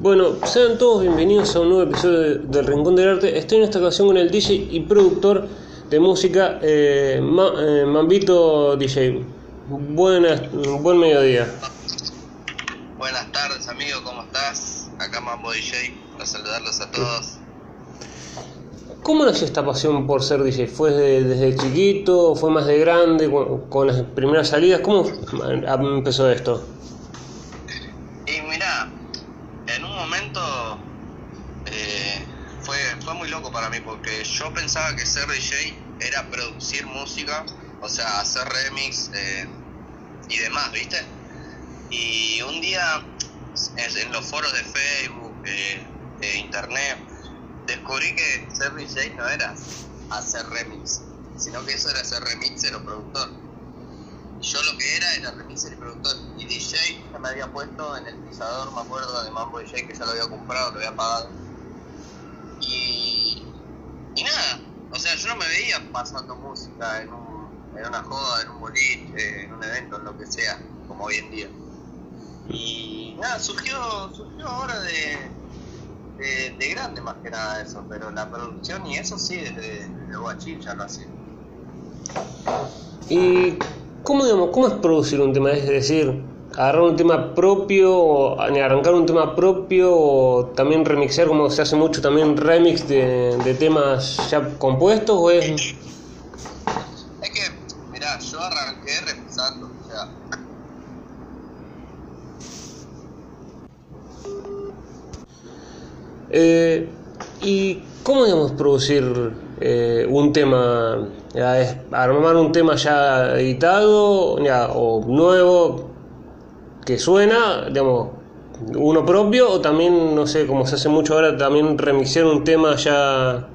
Bueno, sean todos bienvenidos a un nuevo episodio de- del Rincón del Arte. Estoy en esta ocasión con el DJ y productor de música, eh, Ma- eh, Mambito DJ. Buenas, buen mediodía. Buenas tardes amigo, ¿cómo estás? Acá Mambo DJ, para saludarlos a todos. ¿Cómo nació esta pasión por ser DJ? ¿Fue de- desde chiquito? ¿Fue más de grande? ¿Con, con las primeras salidas? ¿Cómo empezó esto? Y mira, en un momento eh, fue, fue muy loco para mí porque yo pensaba que ser DJ era producir música, o sea, hacer remix eh, y demás, ¿viste? Y un día en los foros de Facebook, eh, internet, descubrí que ser DJ no era hacer remix, sino que eso era ser remixer o productor. Yo lo que era era remixer y productor. Y DJ ya me había puesto en el pisador, me acuerdo, de Mambo DJ, que ya lo había comprado, lo había pagado. Y, y nada, o sea, yo no me veía pasando música en, un, en una joda, en un boliche, en un evento, en lo que sea, como hoy en día. Y nada, surgió, surgió ahora de, de, de grande más que nada eso, pero la producción y eso sí, desde, desde guachín ya lo hacía. ¿Y cómo, digamos, cómo es producir un tema? Es decir, agarrar un tema propio, o arrancar un tema propio, o también remixar, como se hace mucho también remix de, de temas ya compuestos, o es... Es que, mirá, yo arranqué remixando, o sea, Eh, ¿Y cómo digamos producir eh, un tema? Ya, ¿Es armar un tema ya editado ya, o nuevo que suena, digamos, uno propio o también, no sé, como se hace mucho ahora, también remixar un tema ya,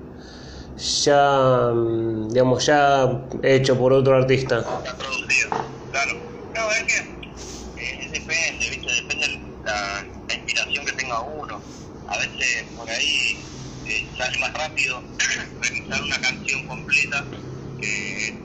ya, mm, digamos, ya hecho por otro artista? está producido, claro. No, es que eh, depende, ¿viste? Depende la, la inspiración que tenga uno. A veces por ahí eh, sale más rápido remixar una canción completa que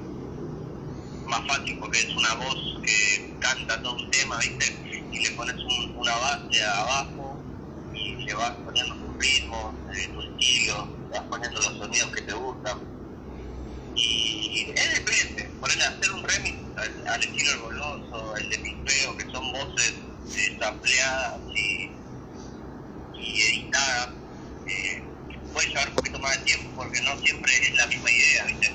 más fácil porque es una voz que canta todo un tema, ¿viste? Y le pones un- una base abajo y le vas poniendo tu ritmo, eh, tu estilo, vas poniendo los sonidos que te gustan. Y es depende, ponerle hacer un remix al, al estilo El Goloso, el de Pispeo, que son voces eh, sampleadas y, y editadas, eh, puede llevar un poquito más de tiempo porque no siempre es la misma idea, ¿viste?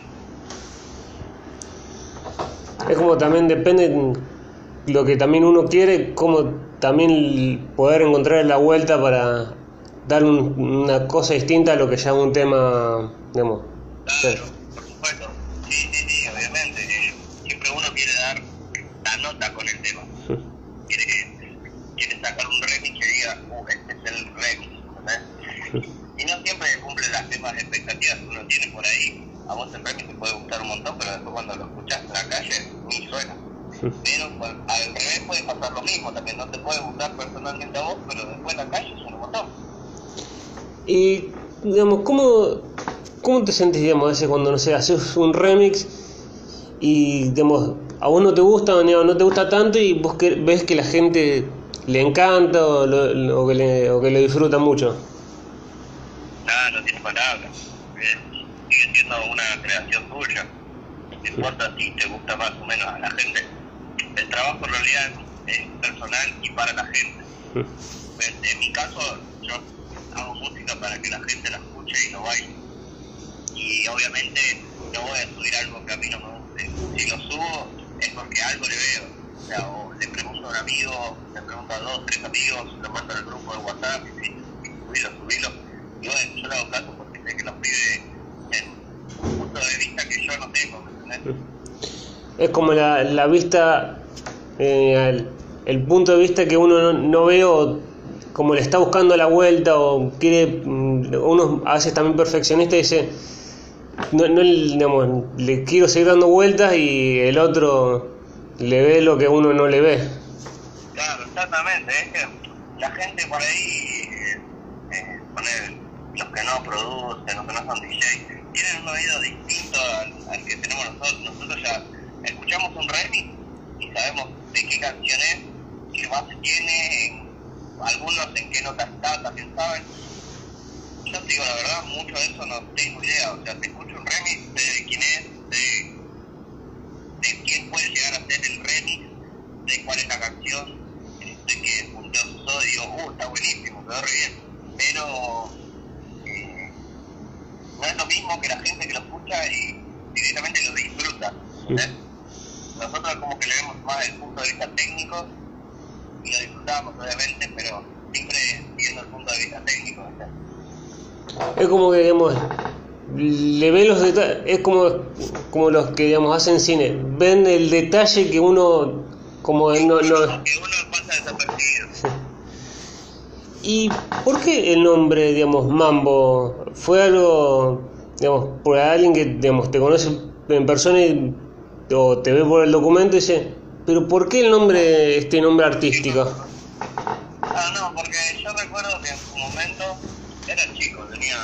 Es como también depende lo que también uno quiere, como también poder encontrar la vuelta para dar un- una cosa distinta a lo que es un tema, digamos. Claro, por supuesto. Sí, sí, sí, obviamente. eh, Siempre uno quiere dar la nota con el tema. Quiere, quiere sacar un remix que diga, uh, este es el remix. Y no siempre cumple las mismas expectativas que uno tiene por ahí. A vos el remix te puede gustar un montón, pero después cuando lo escuchás en la calle, ni suena. Pero pues, al revés puede pasar lo mismo también. No te puede gustar personalmente a vos, pero después en la calle suena un montón. Y, digamos, ¿cómo, cómo te sentís, digamos, a veces cuando, no sé, haces un remix y, digamos, a vos no te gusta o no no te gusta tanto y vos que, ves que la gente le encanta o, lo- o que, le, o que lo disfruta mucho? Nada, no tiene palabras. Es- sigue siendo una creación tuya. No importa si te gusta más o menos a la gente. El trabajo en realidad es personal y para la gente. Pues, en mi caso, yo hago música para que la gente la escuche y lo baile. Y obviamente no voy a subir algo que a mí no me guste. Si lo subo es porque algo le veo. O sea, o le pregunto a un amigo, le pregunto a dos, tres amigos, lo mando al grupo de WhatsApp y sí, subilo, subilo. Y bueno, yo le hago caso porque sé que los pibes en un punto de vista que yo no tengo, ¿me entendés? Es como la, la vista, eh, el, el punto de vista que uno no, no ve o como le está buscando la vuelta o quiere, mm, uno a veces también perfeccionista dice, no, no, digamos, le quiero seguir dando vueltas y el otro le ve lo que uno no le ve. Claro, exactamente. Es que la gente por ahí, eh, eh, poner los que no producen, los que no son DJ, tienen un oído distinto al, al que tenemos nosotros. Nosotros ya escuchamos un remix y sabemos de qué canción es, qué base tiene, algunos en qué notas está, también saben. Yo te digo la verdad, mucho de eso no tengo idea. O sea, te escucho un remix de quién es, de, de quién puede llegar a ser el remix, de cuál es la canción, de que punteo su y digo, uh, está buenísimo, quedó re bien. Pero eh, no es lo mismo que la gente que lo escucha y directamente lo disfruta. ¿eh? Nosotros como que le vemos más desde el punto de vista técnico y lo disfrutamos obviamente, pero siempre viendo el punto de vista técnico. Es como que, digamos, le ve los detalles, es como, como los que, digamos, hacen cine, ven el detalle que uno, como no... no... Que uno pasa desapercibido. ¿Y por qué el nombre, digamos, Mambo? ¿Fue algo, digamos, por alguien que, digamos, te conoce en persona y, o te ve por el documento y dice, pero ¿por qué el nombre, este nombre artístico? Ah, no, porque yo recuerdo que en su momento era chico, tenía,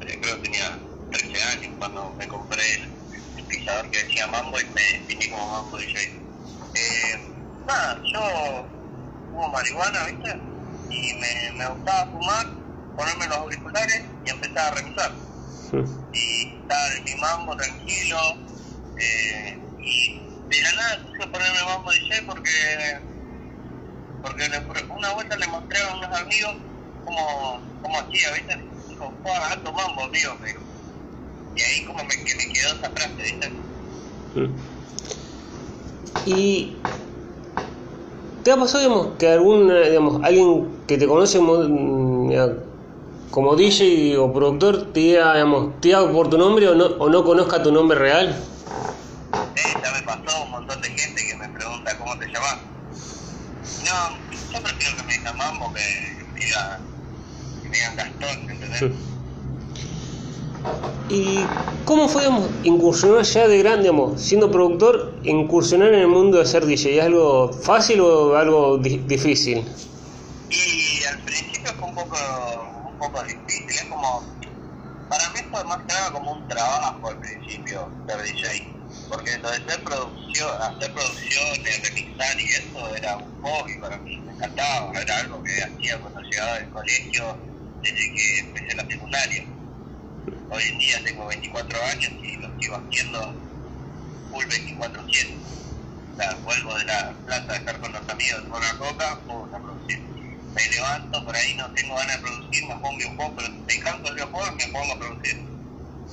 eh, creo que tenía 13 años cuando me compré el, pisador que decía Mambo y me definí como Mambo DJ. Eh, nada, yo fumo marihuana, ¿viste? Y me, me gustaba fumar, ponerme los auriculares y empezar a revisar. Y estar en mi mambo tranquilo. Eh, y de la nada quise ponerme mambo DJ porque porque una vuelta le mostré a unos amigos cómo, cómo hacía, ¿viste? Dijo, fue alto mambo, amigo. Y ahí como me, que me quedó esa frase, ¿viste? Y ¿Te ha pasado, digamos, que algún, digamos, alguien que te conoce como, como DJ o productor te diga, digamos, te diga por tu nombre o no, o no conozca tu nombre real? Sí, ya me pasó un montón de gente que me pregunta cómo te llamas. No, yo prefiero que me digan Mambo que me digan, que me digan Gastón, ¿entendés? ¿Y cómo fue digamos, incursionar ya de grande, digamos, siendo productor, incursionar en el mundo de ser DJ? ¿Es algo fácil o algo di difícil? Y al principio fue un poco, un poco difícil, es como, para mí fue más que nada como un trabajo al principio ser DJ, porque lo de hacer producción, hacer producciones, remixar y eso era un hobby para mí, me encantaba, era algo que hacía cuando llegaba del colegio desde que empecé la secundaria Hoy en día tengo 24 años y lo sigo haciendo full 24-7. O sea, vuelvo de la plaza de estar con los amigos con una coca, puedo a producir. Me levanto, por ahí no tengo ganas de producir, me pongo un poco, pero me canso el videojuego y me pongo a producir.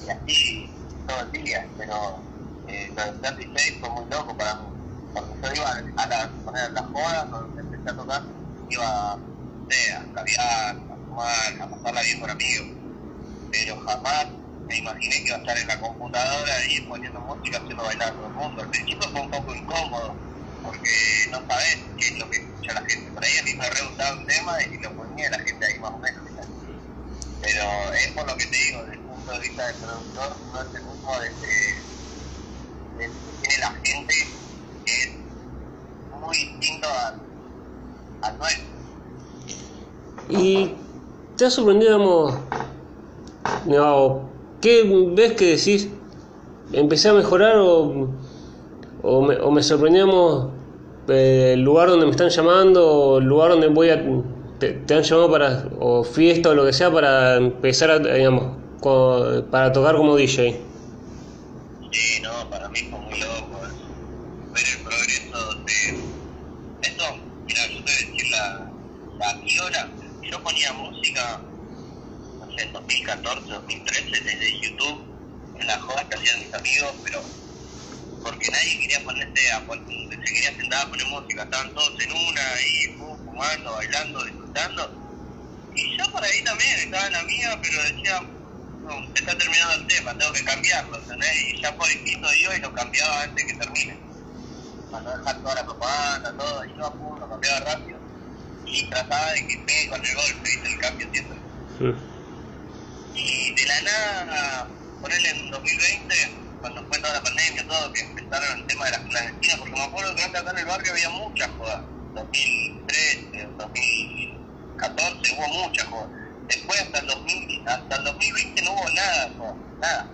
Y así todo el día, pero eh, lo de 36 fue muy loco para mí. Porque yo iba a, la, poner las jodas, cuando empecé a tocar, iba a, a caviar, a fumar, a pasarla bien con amigos pero jamás me imaginé que iba a estar en la computadora y poniendo música haciendo bailar a todo el mundo. Al principio fue un poco incómodo, porque no sabes qué es lo que escucha la gente. Por ahí a mí me re un tema y lo ponía la gente ahí más o menos. Pero es por lo que te digo, desde el punto de vista del productor, no es el mismo desde, desde tiene la gente, es muy distinto al, nuestro. ¿Y te ha sorprendido, digamos, no, ¿Qué ves que decís? ¿Empecé a mejorar o, o, me, o me sorprendíamos el lugar donde me están llamando o el lugar donde voy a... Te, han llamado para... o fiesta o lo que sea para empezar a, digamos, para tocar como DJ? Sí, no, para mí fue muy loco ver el progreso de... Esto, mira, yo te voy a decir la, la. Yo ponía música en 2014, 2013 desde YouTube, en las jodas que hacían mis amigos, pero porque nadie quería ponerse a se quería sentar a poner música, estaban todos en una y fumando, bailando, disfrutando. Y yo por ahí también estaba en la mía, pero decía, no, se está terminando el tema, tengo que cambiarlo, ¿entendés? Y ya por instinto yo y lo cambiaba antes que termine. Para no dejar toda la propaganda, todo, y yo a lo cambiaba rápido. Y trataba de que pegue con el golpe, ¿viste? El cambio siempre. Y de la nada, ponerle en 2020, cuando fue toda la pandemia, todo, que empezaron el tema de las clandestinas, porque me acuerdo que antes acá en el barrio había muchas jodas. 2013, 2014 hubo muchas jodas. Después hasta el, 2000, hasta el 2020 no hubo nada, nada.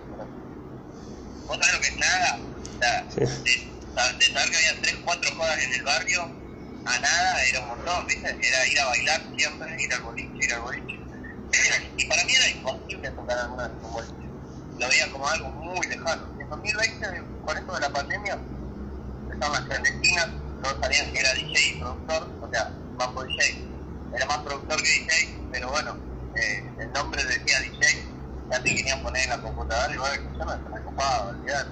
¿Vos sabés lo que es nada? O sea, de, de, saber que había 3, 4 jodas en el barrio, a nada era un montón, ¿viste? Era ir a bailar siempre, ir al boliche, ir al boliche. y para mí era imposible tocar alguna de esos boliches. Lo veía como algo muy lejano. En 2020, con esto de la pandemia, empezaron las clandestinas, todos sabían que era DJ y productor, o sea, Mambo DJ. Era más productor que DJ, pero bueno, eh, el nombre decía DJ, ya te querían poner en la computadora y yo no se me copaba, olvidar.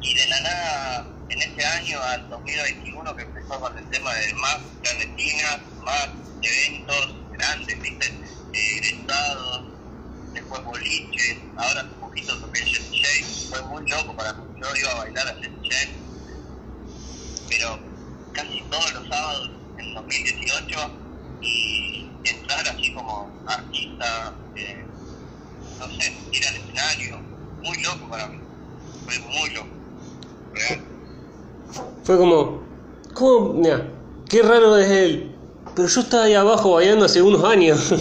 Y de la nada, en este año al 2021 que empezó con el tema de más clandestinas, más eventos grandes, ¿viste? Eh, egresados, después boliches, ahora un poquito toqué DJ, fue muy loco para mí. Yo iba a bailar a DJ, pero casi todos los sábados en 2018 y entrar así como artista, eh, no sé, ir al escenario, muy loco para mí, fue muy loco, real. Fue como, ¿cómo? Mira, qué raro es él. Pero yo estaba ahí abajo bailando hace unos años.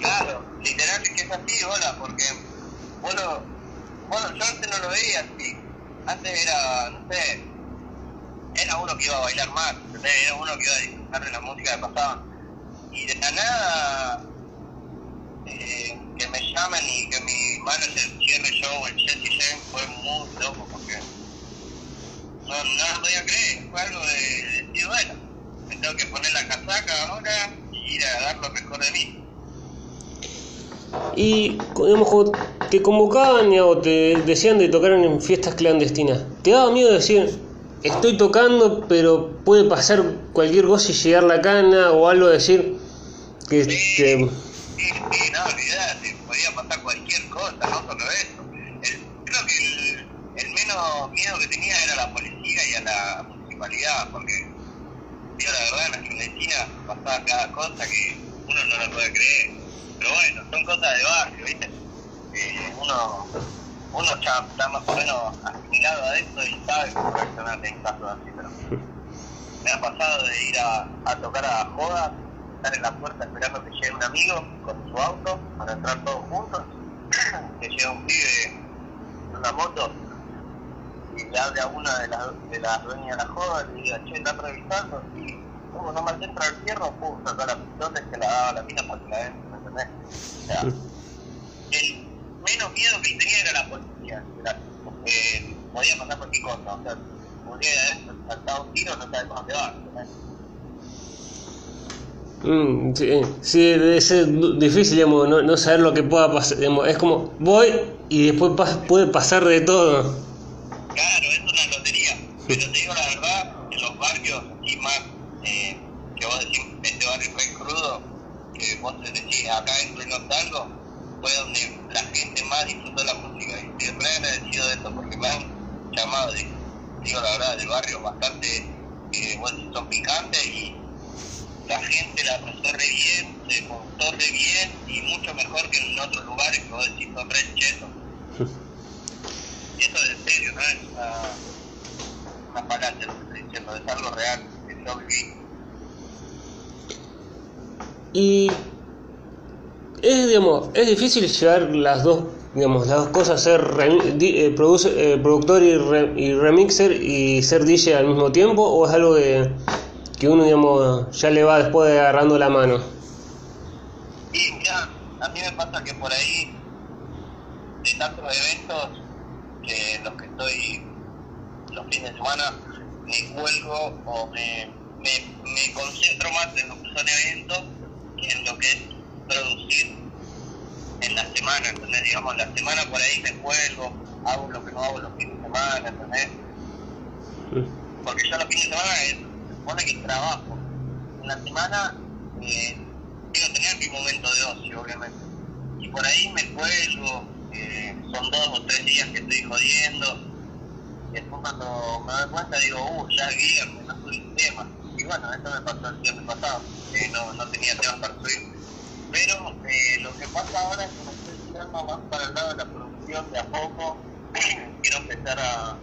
Claro, literal que es así, hola, porque bueno, bueno, yo antes no lo veía así. Antes era, no sé, era uno que iba a bailar más, era uno que iba a disfrutar de la música que pasaba. Y de la nada, eh, que me llamen y que mi manager cierre show, el James, fue muy loco porque no, no lo podía creer, fue algo de, de decir, bueno, me tengo que poner la casaca ahora y ir a dar lo mejor de mí. Y digamos, te convocaban o te decían de tocar en fiestas clandestinas, ¿te daba miedo decir, estoy tocando, pero puede pasar cualquier cosa y llegar la cana o algo decir Sí, sí, sí, no, olvidate, podía pasar cualquier cosa, no solo eso. El- creo que el, el menos miedo que tenía era a la policía y a la municipalidad, porque, digo la verdad, en la clandestina pasaba cada cosa que uno no lo puede creer. Pero bueno, son cosas de barrio, ¿viste? Eh, uno, uno ya está más o menos asimilado a esto y sabe cómo reaccionar en casos así, pero me ha pasado de ir a, a tocar a jodas, estar en la puerta esperando que llegue un amigo con su auto para entrar todos juntos, que llega un pibe en una moto y le hable a una de las, de las dueñas de la joda y le diga, che, ¿están revisando? Y como no me entra el fierro, pum, saca la pistola y se la daba la mina para que la den, ¿me entendés? O sea, el menos miedo que tenía era la policía, era, porque podía pasar cualquier cosa, o sea, podría haber saltado un tiro, no sabes dónde va, ¿entendés? Mm, sí, sí, du- difícil, digamos, no, no saber lo que pueda pasar. digamos, es como, voy y después puede pasar de todo. Claro, es una lotería. Pero te digo la verdad, en los barrios así más, eh, que vos decís, este barrio fue crudo, que vos decís, acá dentro no salgo, fue donde la gente más disfrutó la música. Y estoy re agradecido de esto porque me han llamado, de- digo la verdad, del barrio bastante, que vos decís, son picantes y la gente la pasó re bien, se comportó re bien y mucho mejor que en otros lugares que vos decís, son re chetos. Y eso es en serio, no es una, una falacia lo que estoy diciendo, es algo real que yo viví. Y es, digamos, es difícil llevar las dos, digamos, las dos cosas, ser remi- di- eh, produce- eh, productor y, re- y remixer y ser DJ al mismo tiempo, o es algo que, que uno, digamos, ya le va después de agarrando la mano. Y mira, a mí me pasa que por ahí, de tantos eventos, que los que estoy los fines de semana, me cuelgo o me, me, me concentro más en lo que son eventos que en lo que es producir en la semana, ¿entendés? Digamos, la semana por ahí me cuelgo, hago lo que no hago los fines de semana, ¿entendés? porque yo los fines de semana se supone que trabajo. En la semana, eh, digo, tener mi momento de ocio, obviamente. Y por ahí me cuelgo, eh, son dos o tres días que estoy jodiendo. Y después cuando me doy cuenta digo, uh, ya es viernes, no subí tema. Y bueno, esto me pasó el viernes pasado, que no, no tenía temas para subir. Pero eh, lo que pasa ahora es que me estoy tirando más para el lado de la producción de a poco. Quiero empezar a,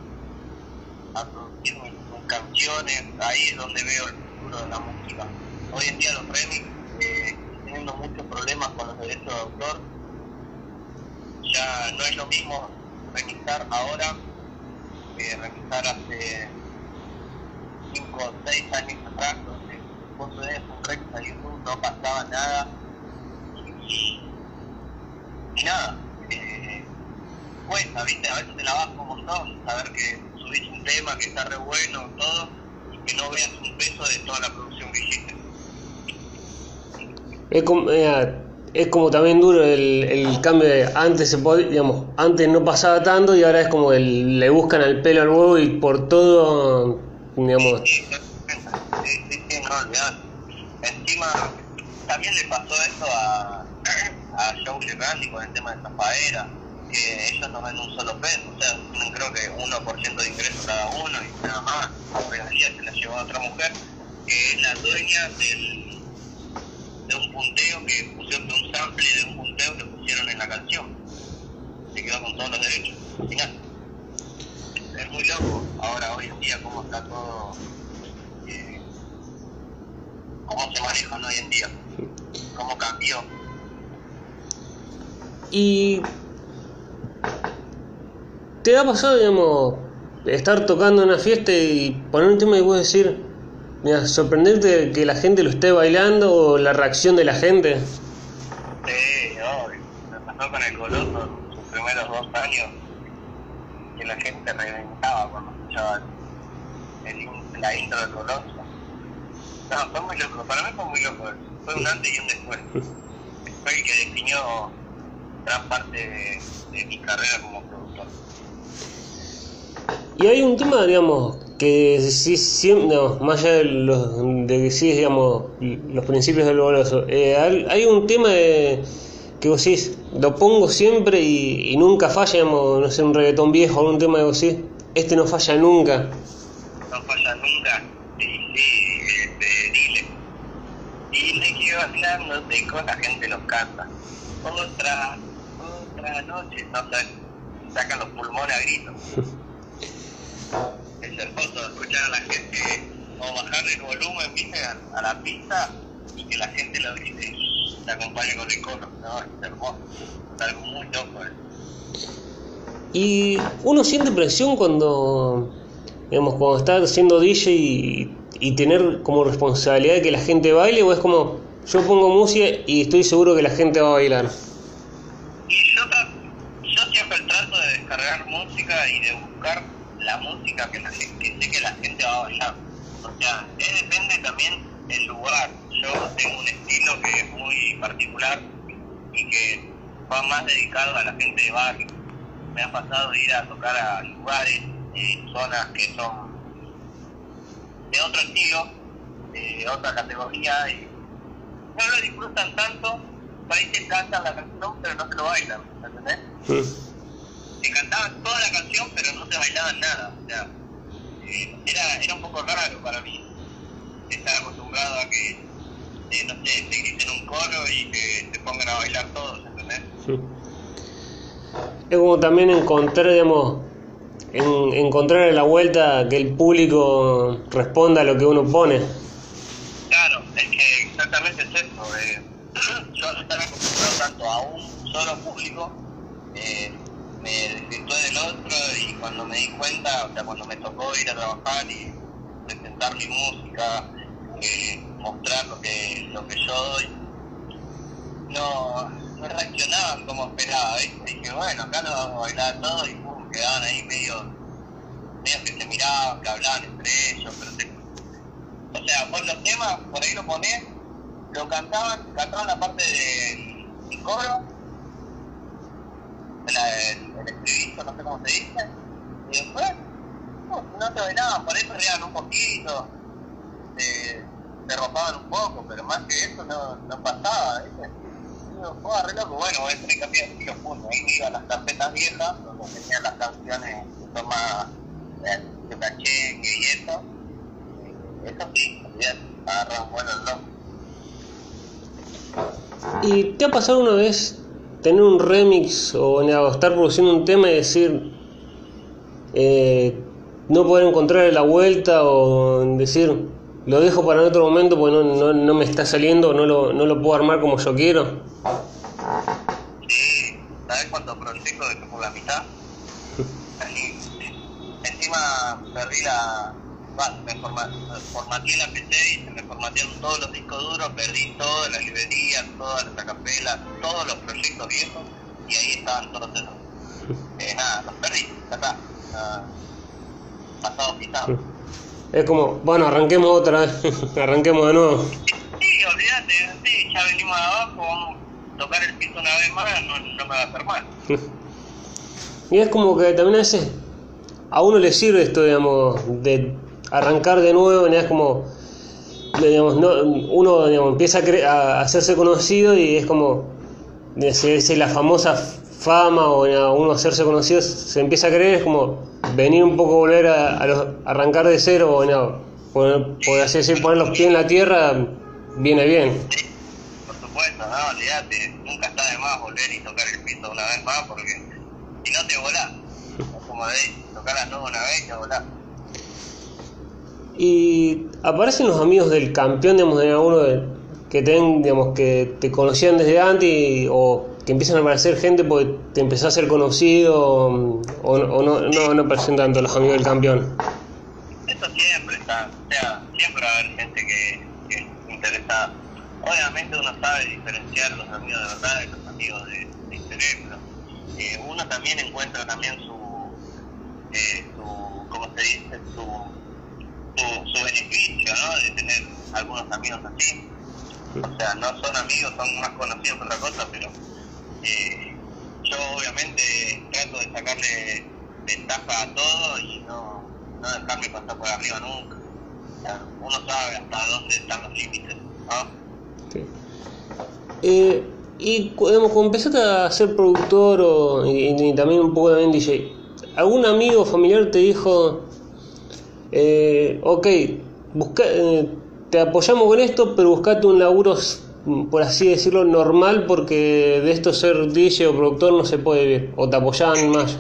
a producir mis canciones, ahí es donde veo el futuro de la música. Hoy en día los remix, eh, teniendo muchos problemas con los derechos de autor. Ya no es lo mismo remixar ahora que remixar hace 5 o 6 años atrás, donde vos subías un rec a YouTube, no pasaba nada. Y, nada, eh, cuesta, ¿viste? A veces te la vas un montón, saber que subís un tema que está re bueno, todo, y que no veas un peso de toda la producción que hiciste. Es como, eh, es como también duro el, el cambio de antes se podía, digamos, antes no pasaba tanto y ahora es como el, le buscan al pelo al huevo y por todo, digamos, Sí, sí, sí, sí, no olvidar. Encima, también le pasó esto a, a Joe con el tema de Zafaera, que ellos no ven un solo peso, o sea, creo que 1% de ingreso cada uno y nada más. La regalía se la llevó a otra mujer, que es la dueña del, de un punteo que pusieron, de un sample de un punteo que pusieron en la canción. Se quedó con todos los derechos. Al final. Es muy loco ahora, hoy en día, cómo está todo eh, cómo se manejan hoy en día, cómo cambió. Y te ha pasado, digamos, estar tocando una fiesta y poner un tema y vos decir, mira, sorprenderte de que la gente lo esté bailando o la reacción de la gente. Sí, obvio. Me pasó con el Coloso sus primeros dos años, que la gente reventaba cuando escuchaba el, la intro del Coloso. No, fue muy loco, para mí fue muy loco. Fue un antes y un después. Fue el que definió gran parte de, de mi carrera como productor. Y hay un tema, digamos, que sí, siempre, no, más allá de, los, de que sí, digamos, los principios del goloso, eh, hay, un tema de, que vos decís, lo pongo siempre y, y nunca falla, digamos, no sé, un reggaetón viejo, algún tema que vos decís, este no falla nunca. no falla nunca. Y sí, este, dile. Dile que bailándote con la gente los canta. Otra, otra noche, no sacan los pulmones a gritos. Es hermoso escuchar a la gente o bajarle el volumen, viste, a, a la pista y que la gente lo grite y te acompañe con el coro. No, es hermoso. Es algo muy loco. eh. Y uno siente presión cuando, digamos, cuando está haciendo DJ y, y tener como responsabilidad de que la gente baile, o es como, yo pongo música y estoy seguro que la gente va a bailar. Y yo, yo siempre trato de descargar música y de buscar la música que, la que sé que la gente va a bailar. O sea, depende también el lugar. Yo tengo un estilo que es muy particular y que va más dedicado a la gente de barrio. Me ha pasado ir a tocar a lugares, eh, zonas que son de otro estilo, de otra categoría y no lo disfrutan tanto, por ahí cantan la canción pero no se lo bailan, ¿entendés? Te cantaban toda la canción pero no te bailaban nada, o sea, eh, era, era un poco raro para mí estar acostumbrado a que, eh, no sé, te griten un coro y que te pongan a bailar todos, ¿entendés? Es como también encontrar, digamos, en- encontrar la vuelta que el público responda a lo que uno pone. Claro, es que exactamente es eso. eh, yo al estar acostumbrado tanto a un solo público, eh, me del otro y cuando me di cuenta, o sea, cuando me tocó ir a trabajar y presentar mi música, eh, mostrar lo que, lo que yo doy, no, no reaccionaban como esperaba, dije, bueno, acá lo vamos a bailar todo y pum, quedaban ahí medio, medio que se miraban, que hablaban entre ellos, pero se o sea, vos los temas, por ahí lo ponés, lo cantaban, cantaban la parte del, del coro, el, el no sé cómo se dice, y después no, no te bailaban, por ahí perdían un poquito, se, se ropaban un poco, pero más que eso no, no pasaba, ¿viste? Digo, "Joder, re loco, bueno, tener que cambiar de estilo, pum, ahí me a las carpetas viejas, donde tenían las canciones que más eh, cachengue y eso, eso sí, ya agarran buenos locos. ¿Y te ha pasado una vez tener un remix o, estar produciendo un tema y decir, eh, no poder encontrar la vuelta o decir, lo dejo para otro momento porque no, no, no me está saliendo, no lo, no lo puedo armar como yo quiero? Sí, ¿sabes cuántos proyectos dejé por la mitad? Así, encima perdí la, me formateé la PC y se me formatearon todos los discos duros, perdí todas las librerías, todas las acapelas, todos los proyectos viejos y ahí estaban todos esos. Eh, nada, los perdí, ya está. pasado pisado. Es como, bueno, arranquemos otra vez, arranquemos de nuevo. Sí, olvídate, sí, ya venimos de abajo, vamos a tocar el piso una vez más, no, no me va a hacer mal. y es como que también a veces a uno le sirve esto, digamos, de arrancar de nuevo, es como, digamos, no, uno digamos, empieza a, hacerse conocido y es como, si la famosa fama o uno hacerse conocido se empieza a creer, es como venir un poco, volver a, arrancar de cero, o por, así poner los pies en la tierra, viene bien. por supuesto, no, olvídate, nunca está de más volver y tocar el piso una vez más, porque si no te volás, como de tocar las nubes una vez y volás. Y aparecen los amigos del campeón, digamos, de alguno que ten, digamos, que te conocían desde antes o que empiezan a aparecer gente porque te empezó a ser conocido o, o no, no, no aparecen tanto los amigos del campeón. Eso siempre está, o sea, siempre va a haber gente que, que es interesada. Obviamente uno sabe diferenciar los amigos de verdad de los amigos de, de interés, pero eh, uno también encuentra también su, eh, su ¿cómo se dice? Su su, beneficio, ¿no? De tener algunos amigos así. O sea, no son amigos, son más conocidos que otra cosa, pero eh, yo obviamente trato de sacarle ventaja a todo y no, no dejarme pasar por arriba nunca. uno sabe hasta dónde están los límites, ¿no? Eh, y cuando empezaste a ser productor o, y, también un poco también DJ, ¿algún amigo familiar te dijo, eh, ok, busca, eh, te apoyamos con esto, pero buscate un laburo, por así decirlo, normal, porque de esto ser DJ o productor no se puede vivir, o te apoyaban más.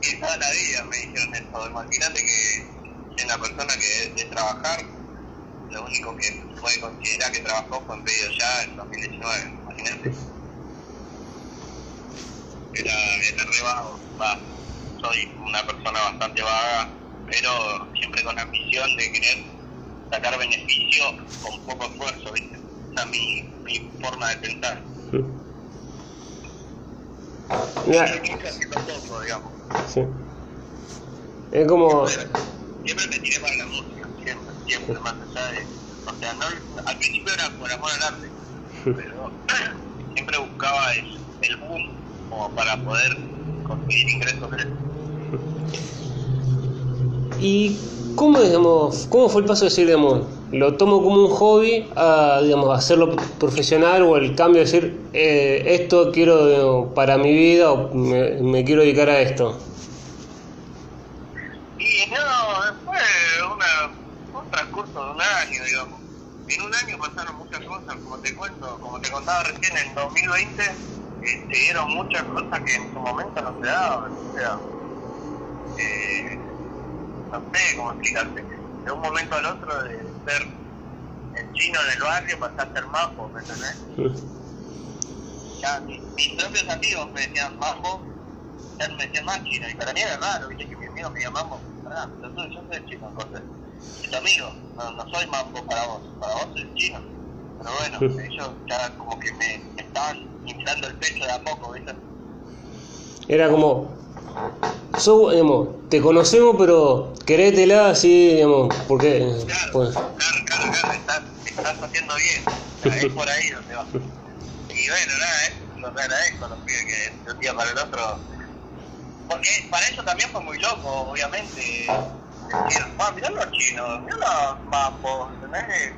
Y toda la vida me dijeron esto, imagínate que una persona que de, trabajar, lo único que puede considerar que trabajó fue en pedido ya en 2019, imagínate. Era, era re vago, va, soy una persona bastante vaga pero siempre con la misión de querer sacar beneficio con poco esfuerzo, ¿viste? Esa es mi, mi forma de pensar. Poco, digamos. Sí. Es como... Siempre, me tiré para la música, siempre, siempre, más allá de... O sea, no, al principio era por amor al arte, pero siempre buscaba el, el boom como para poder conseguir ingresos ¿Y cómo, digamos, cómo fue el paso de decir, digamos, lo tomo como un hobby a, digamos, hacerlo profesional o el cambio de decir, eh, esto quiero para mi vida o me, quiero dedicar a esto? Y no, fue una, un transcurso de un año, digamos. En un año pasaron muchas cosas, como te cuento, como te contaba recién, en 2020 se dieron muchas cosas que en su momento no se daban. O sea, eh, no sé cómo explicarte, de un momento al otro de ser el chino en el barrio pasar a ser majo, ¿me entendés? Ya, mis, propios amigos me decían majo, ya me decían más chino, y para mí era raro, viste que mis amigos me llaman mambo, ah, pero tú, yo soy el chino, entonces, es amigo, no, no soy mambo para vos, para vos soy el chino. Pero bueno, ellos ya como que me, estaban inflando el pecho de a poco, ¿viste? Era como, So, digamos, te conocemos, pero querétela así, digamos, porque... Claro, pues... claro, claro, claro, estás, estás haciendo bien, es por ahí donde va. Y bueno, nada, eh, lo agradezco, los pibes que de un día para el otro... Porque para eso también fue muy loco, obviamente, decir, ah, mirá los chinos, mirá los mapos, ¿entendés?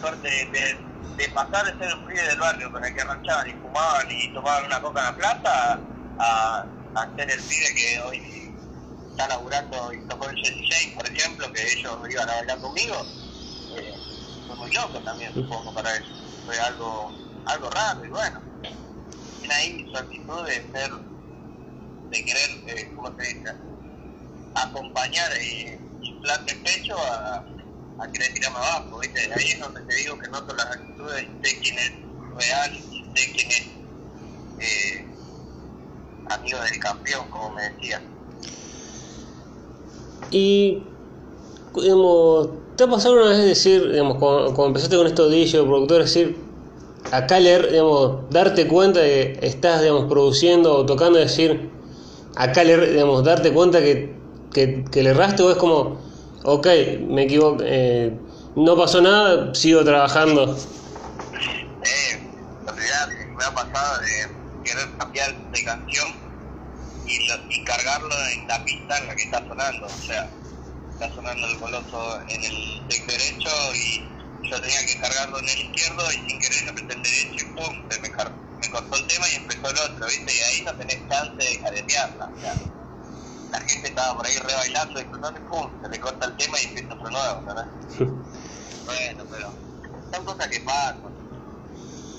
Suerte de, de, pasar de ser un pibe del barrio con el que ranchaban y fumaban y tomaban una coca en la plaza a a ser el pibe que hoy está laburando y tocó el Jesse James, por ejemplo, que ellos iban a bailar conmigo, eh, fue muy loco también, supongo, para ellos. Fue algo, algo raro y bueno. Tiene ahí su actitud de ser, de querer, eh, ¿cómo se dice? Acompañar y inflarte el pecho a, a querer tirarme abajo, ¿viste? Ahí es donde te digo que noto las actitudes, sé quién es real, sé quién es eh, amigo del campeón, como me decía. Y digamos, ¿te ha pasado una vez decir, digamos, cuando, cuando empezaste con esto de DJ o productor, decir, acá leer, digamos, darte cuenta de que estás, digamos, produciendo o tocando, decir, acá leer, digamos, darte cuenta que, que, que le erraste o es como, ok, me equivoco, eh, no pasó nada, sigo trabajando? Eh, en realidad me ha pasado de querer cambiar de canción y, lo- y cargarlo en la pista en la que está sonando. O sea, está sonando el coloso en el deck derecho y yo tenía que cargarlo en el izquierdo y sin querer apreté en derecho y pum, se me, me cortó el tema y empezó el otro, ¿viste? Y ahí no tenés chance de cadetearla. O sea, la gente estaba por ahí re bailando y cruzando y pum, se le corta el tema y empieza otro nuevo, ¿verdad? Bueno, pero son cosas que pasan.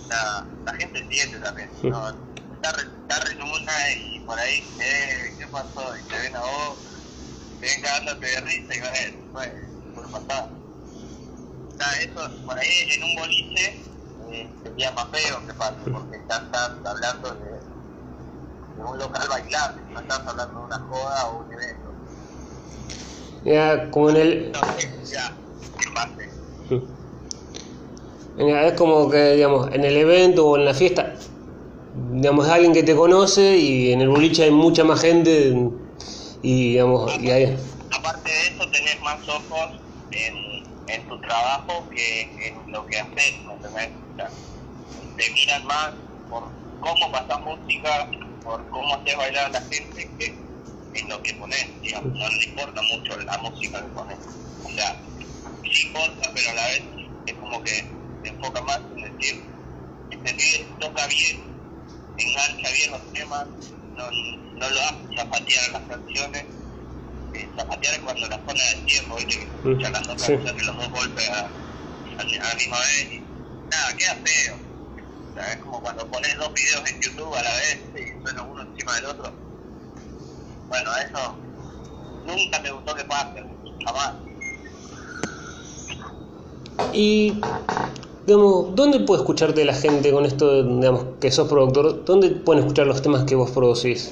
La, la gente entiende también. ¿no? Está, re, está y por ahí, eh, ¿qué pasó? Y te ven a vos, te ven cagándote de risa y bueno, por pasar. O sea, eso, por ahí en un boliche eh, sería más feo que pase, porque ya estás hablando de, de un local bailable, no estás hablando de una joda o un evento. Ya, como en el, Entonces, ya, que pase. Es como que, digamos, en el evento o en la fiesta, digamos, es alguien que te conoce y en el boliche hay mucha más gente y, digamos, y ahí... Aparte de eso, tenés más ojos en, en tu trabajo que en lo que haces, te miran más por cómo pasas música, por cómo haces bailar a la gente, que en lo que pones, digamos, no le importa mucho la música que pones. O sea, sí importa, pero a la vez es como que se enfoca más en decir, este toca bien, engancha bien los temas, no, no lo hace zapatear las canciones, eh, zapatear es cuando la zona del tiempo, ¿viste? que se escuchan las dos Sí. canciones, los dos golpes a, a, a la misma vez, y nada, queda feo. O sea, es como cuando pones dos videos en YouTube a la vez y suena uno encima del otro. Bueno, eso nunca me gustó que pase, jamás. Y, digamos, ¿dónde puede escucharte la gente con esto, digamos, que sos productor? ¿Dónde pueden escuchar los temas que vos producís?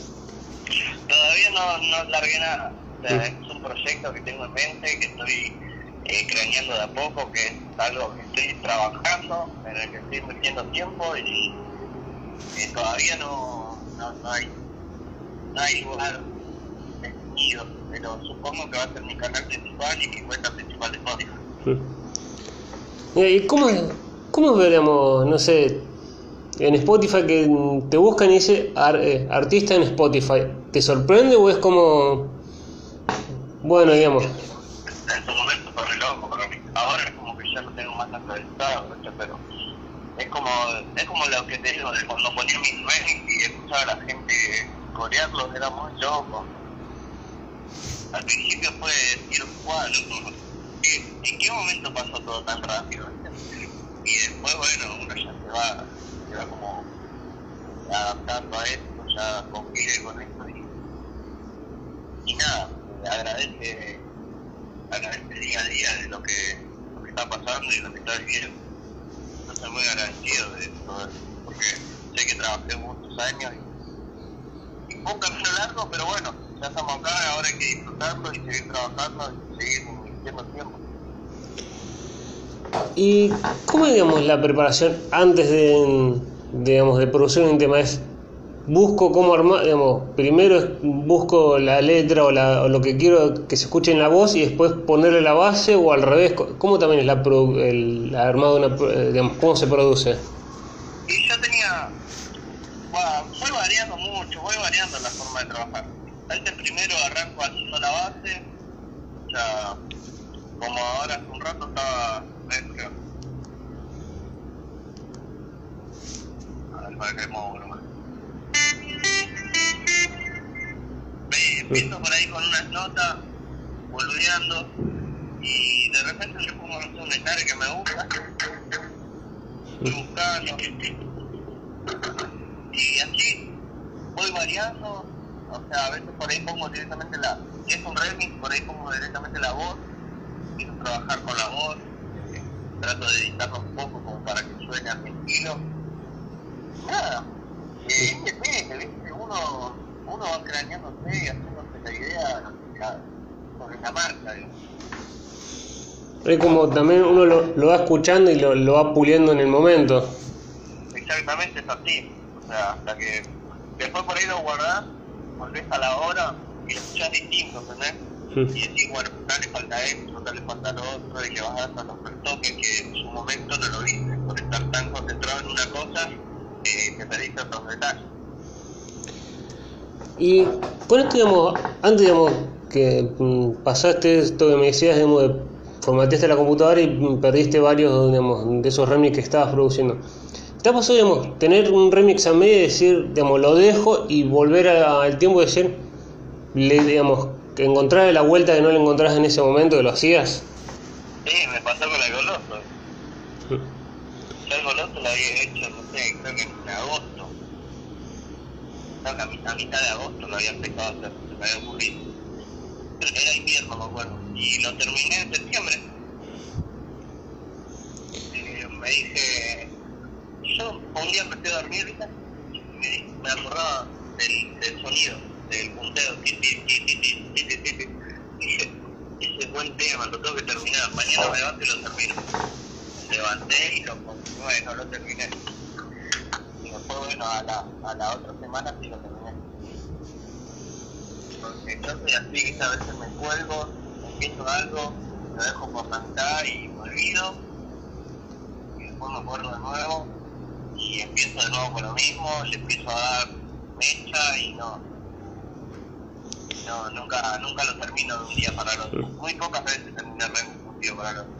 Todavía no, no largué nada. O sea, es un proyecto que tengo en mente, que estoy eh, craneando de a poco, que es algo que estoy trabajando, en el que estoy metiendo tiempo y eh, todavía no, no, no hay no hay lugar definido, pero supongo que va a ser mi canal principal y mi cuenta principal de Spotify. Mira, ¿Y cómo, cómo veremos, no sé, en Spotify que te buscan y dice ar- eh, artista en Spotify? ¿Te sorprende o es como, bueno, digamos, en su momento fue re loco. Ahora es como que ya lo tengo más actualizado, pero es como, es como lo que te digo, de cuando ponía mis memes y escuchaba a la gente corearlos, era muy loco. Al principio fue decir, guau, loco, ¿qué- ¿en qué momento pasó todo tan rápido? Y después, bueno, uno ya se va, se va como adaptando a esto, ya convive con esto y, y nada, agradece agradece día a día de lo que, lo que está pasando y lo que está viviendo. Yo soy muy agradecido de todo eso, porque sé que trabajé muchos años y, y fue un camino largo, pero bueno, ya estamos acá, ahora hay que disfrutarlo y seguir trabajando y seguir invirtiendo tiempo. ¿Y cómo digamos, la preparación antes de, digamos, de producir un tema? ¿Es busco cómo armar, digamos, primero busco la letra o, la, lo que quiero que se escuche en la voz y después ponerle la base o al revés? ¿Cómo también es la, el armado una, eh, digamos, cómo se produce? Y yo tenía, fue variando mucho, voy variando la forma de trabajar. Antes primero arranco haciendo la base, sea, como ahora hace un rato estaba dentro. A ver, para que muevo volumen. Ve, Empiezo por ahí con unas notas, boludeando, y de repente le pongo un escenario que me gusta, buscando, y así voy variando, o sea, a veces por ahí pongo directamente la, si es un remix, por ahí pongo directamente la voz, a trabajar con la voz, trato de editarlo un poco como para que suene a mi estilo. Nada, eh, es depende, ¿viste? Uno, uno va craneándose y haciéndose la idea la- sobre la marca. Es como también uno lo, lo va escuchando y lo, lo va puliendo en el momento. Exactamente es así. O sea, hasta que después por ahí lo guardás, volvés a la hora y lo escuchás distinto, ¿entendés? Y decís, bueno, tal le falta esto, tal le falta lo otro, y le vas dando los retoques que en su momento no lo viste. Por estar tan concentrado en una cosa, eh, te perdiste otros detalles. Y con esto, digamos, antes, digamos, que mm, pasaste esto que me decías, digamos, de formateaste la computadora y mm, perdiste varios, digamos, de esos remix que estabas produciendo. ¿Te ha pasado, digamos, tener un remix a medio y decir, digamos, lo dejo y volver a- al tiempo y decir, le, digamos, que encontrar la vuelta que no le encontrás en ese momento que lo hacías? Sí, me pasó con el goloso. Yo el goloso lo había hecho, no sé, creo que en agosto. Creo que a, mi- a mitad de agosto lo había empezado a hacer, se me había ocurrido. Era invierno, me acuerdo. Y lo terminé en septiembre. Eh, me dije... Yo un día fui a dormir, ¿viste? Me, me acordaba del, del sonido, del museo. Sí, sí, sí, sí, sí, Dije, ese es buen tema, lo tengo que terminar. Mañana me levanto y lo termino. Levanté y lo continué, no lo terminé. Y después, bueno, a la, a la otra semana sí lo terminé. Porque yo soy así, a veces me cuelgo, empiezo algo, lo dejo por cantar y me olvido. Y después me acuerdo de nuevo y empiezo de nuevo con lo mismo, le empiezo a dar mecha y no, no, nunca, nunca lo termino de un día para el otro. Muy pocas veces terminé un día para el otro.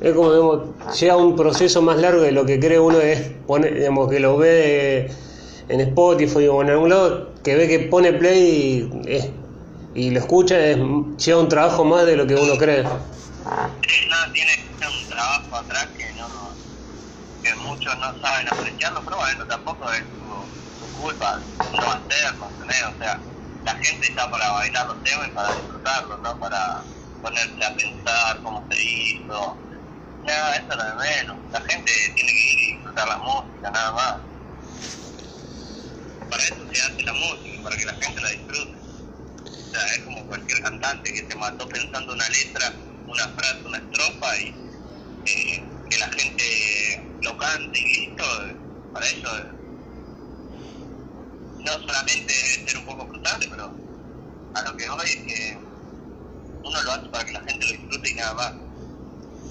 Es como, digamos, llega un proceso más largo de lo que cree uno es poner, digamos, que lo ve en Spotify o en algún lado, que ve que pone play y, es- y lo escucha, es, lleva un trabajo más de lo que uno cree. Sí, no, tiene un trabajo atrás que no que muchos no saben apreciarlo, pero bueno, tampoco es su, su culpa no hacerlo, ¿entendés? O sea, la gente está para bailar los temas y para disfrutarlos, no para ponerse a pensar cómo se hizo. No, eso no es menos. La gente tiene que ir y disfrutar la música, nada más. Para eso se hace la música, para que la gente la disfrute. O sea, es como cualquier cantante que se mató pensando una letra, una frase, una estrofa y eh, que la gente lo cante y listo. Para eso no solamente debe ser un poco frustrante, pero a lo que voy es que uno lo hace para que la gente lo disfrute y nada más.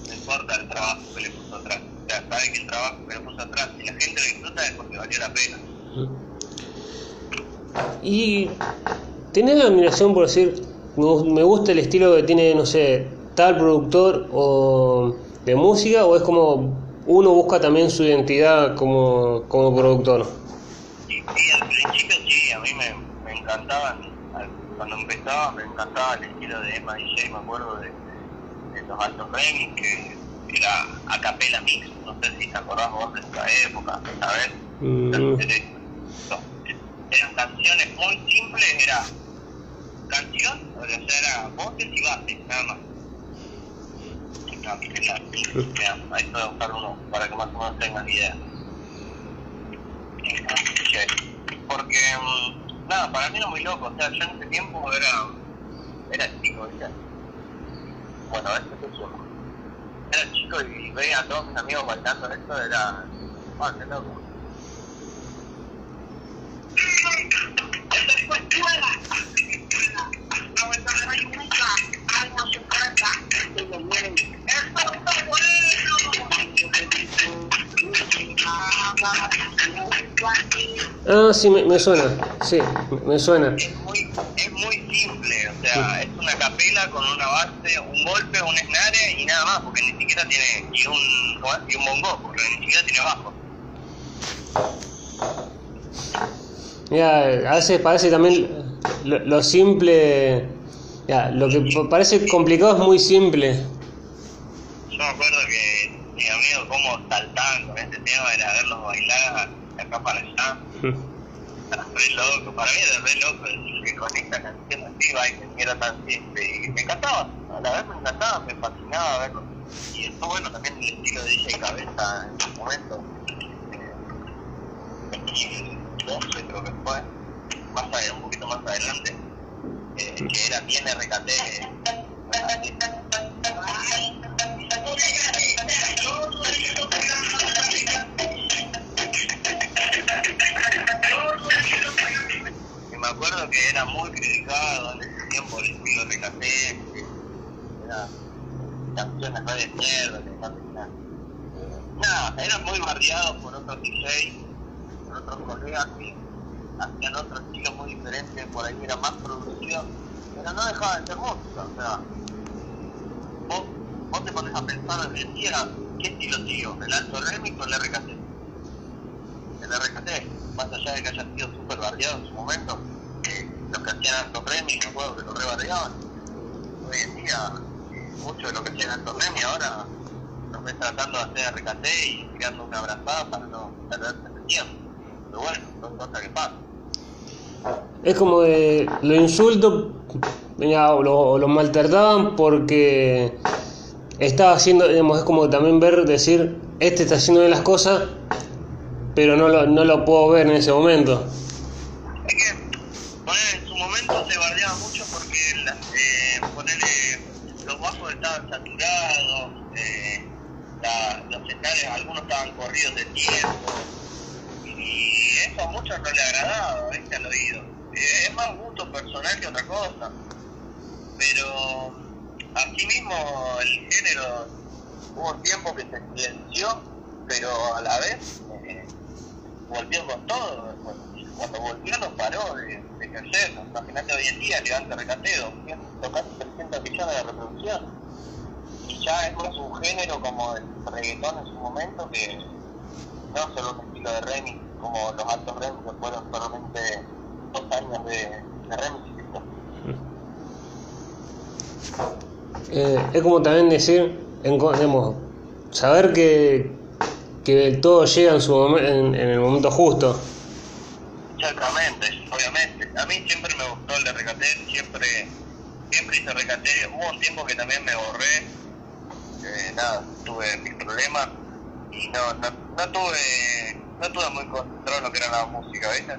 No importa el trabajo que le puso atrás. O sea, sabe que el trabajo que le puso atrás, si la gente lo disfruta es porque valió la pena. Y tenés admiración por decir, me gusta el estilo que tiene, no sé, tal productor o de música, o es como uno busca también su identidad como, como productor. Y, y al principio sí, a mí me, me encantaban, al- cuando empezaba me encantaba el estilo de Emma DJ, me acuerdo de, de los altos remix, que era a capela mix, no sé si te acordás vos de esa época, ¿sabes? Mm, Entonces, eran canciones muy simples, era canción, o sea, era voces y bases, nada más. Que la- mira, ahí puedo buscar uno para que más o menos tengan idea. Porque, mm, nada, para mí era muy loco, o sea, yo en ese tiempo era, era chico, ¿viste? Bueno, este es uno. Era chico y veía a todos mis amigos bailando esto, era, ah, qué loco. Ah, sí, me, me suena, sí, me- me suena. es muy, es muy simple, o sea, es una capela con una base, un golpe, un snare y nada más, porque ni siquiera tiene, y un, y un bongo, porque ni siquiera tiene bajo. Ya, a veces parece también lo, lo simple, ya, lo que pa- parece complicado es muy simple. Yo me acuerdo que mis amigos cómo saltaban con este tema, era verlos bailar de acá para allá, era re loco, para mí era re loco el que con esta canción así baile, que era tan simple, y me encantaba, a la vez me encantaba, me fascinaba verlo. Y después bueno, también el estilo de DJ Cabeza en su momento, eh, 2012 creo que fue, más adelante, un poquito más adelante, eh, que era bien RKT. que era muy criticado en ese tiempo el estilo de café, canciones de mierda, eh, nada, eran muy barriados por otros DJs, por otros colegas que hacían otro estilo muy diferente, por ahí era más producido, pero no dejaba de ser música, o sea, vos, vos te pones a pensar hoy en día, ¿qué estilo sigo? ¿El alto remix o el RKT? El RKT, más allá de que haya sido súper barriado en su momento, eh, los que hacían alto remix, me acuerdo que lo rebardeaban, hoy en día, eh, mucho de lo que hacían alto remix ahora nos ves tratando de hacer RKT y tirando una abrazada para no perderse el tiempo. Pero bueno, son cosas que pasan. Es como de lo insulto o lo, lo maltrataban porque estaba haciendo, digamos, es como también ver, decir, este está haciendo bien las cosas, pero no lo, no lo puedo ver en ese momento. Es que, ponele, en su momento se bardeaba mucho porque la- eh, ponele, los bajos estaban saturados, eh, la- los centrales, algunos estaban corridos de tiempo, y eso a muchos no le agradaba, ¿viste? Al oído. Eh, es más gusto personal que otra cosa. Pero, así mismo, el género hubo tiempo que se silenció, pero a la vez eh, volvió con todo. Cuando volvió no paró de, de crecer. Imagínate hoy en día, levanta recateo, casi 300 millones de reproducciones. Ya es más un género como el reggaetón en su momento que no solo un estilo de remix como los altos remix que fueron solamente dos años de, de remix. Eh, es como también decir, en, digamos, saber que, que todo llega en, su momen- en, en el momento justo. Exactamente, obviamente. A mí siempre me gustó el de recate, siempre, siempre hice recate. Hubo un tiempo que también me borré, eh, nada, tuve mis problemas y no, no, no tuve, no tuve muy concentrado en lo que era la música, ¿viste?